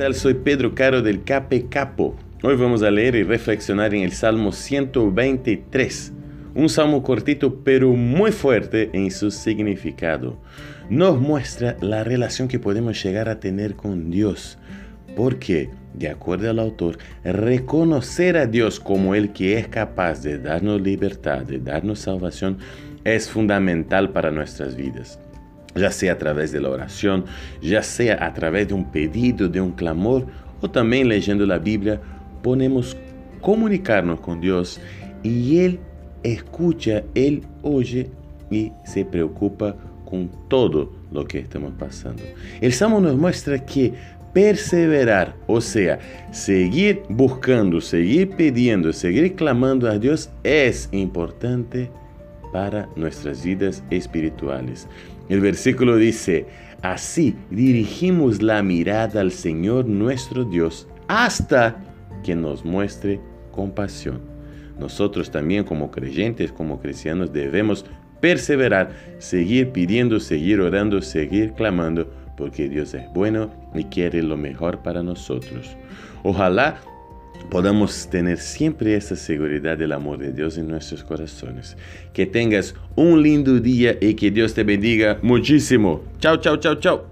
tal? Soy Pedro Caro del Cape Capo. Hoy vamos a leer y reflexionar en el Salmo 123, un salmo cortito pero muy fuerte en su significado. Nos muestra la relación que podemos llegar a tener con Dios, porque, de acuerdo al autor, reconocer a Dios como el que es capaz de darnos libertad, de darnos salvación, es fundamental para nuestras vidas ya sea a través de la oración, ya sea a través de un pedido, de un clamor, o también leyendo la Biblia, podemos comunicarnos con Dios y Él escucha, Él oye y se preocupa con todo lo que estamos pasando. El Salmo nos muestra que perseverar, o sea, seguir buscando, seguir pidiendo, seguir clamando a Dios es importante para nuestras vidas espirituales. El versículo dice, así dirigimos la mirada al Señor nuestro Dios hasta que nos muestre compasión. Nosotros también como creyentes, como cristianos, debemos perseverar, seguir pidiendo, seguir orando, seguir clamando, porque Dios es bueno y quiere lo mejor para nosotros. Ojalá podamos tener siempre esa seguridad del amor de Dios en nuestros corazones. Que tengas un lindo día y que Dios te bendiga muchísimo. Chao, chao, chao, chao.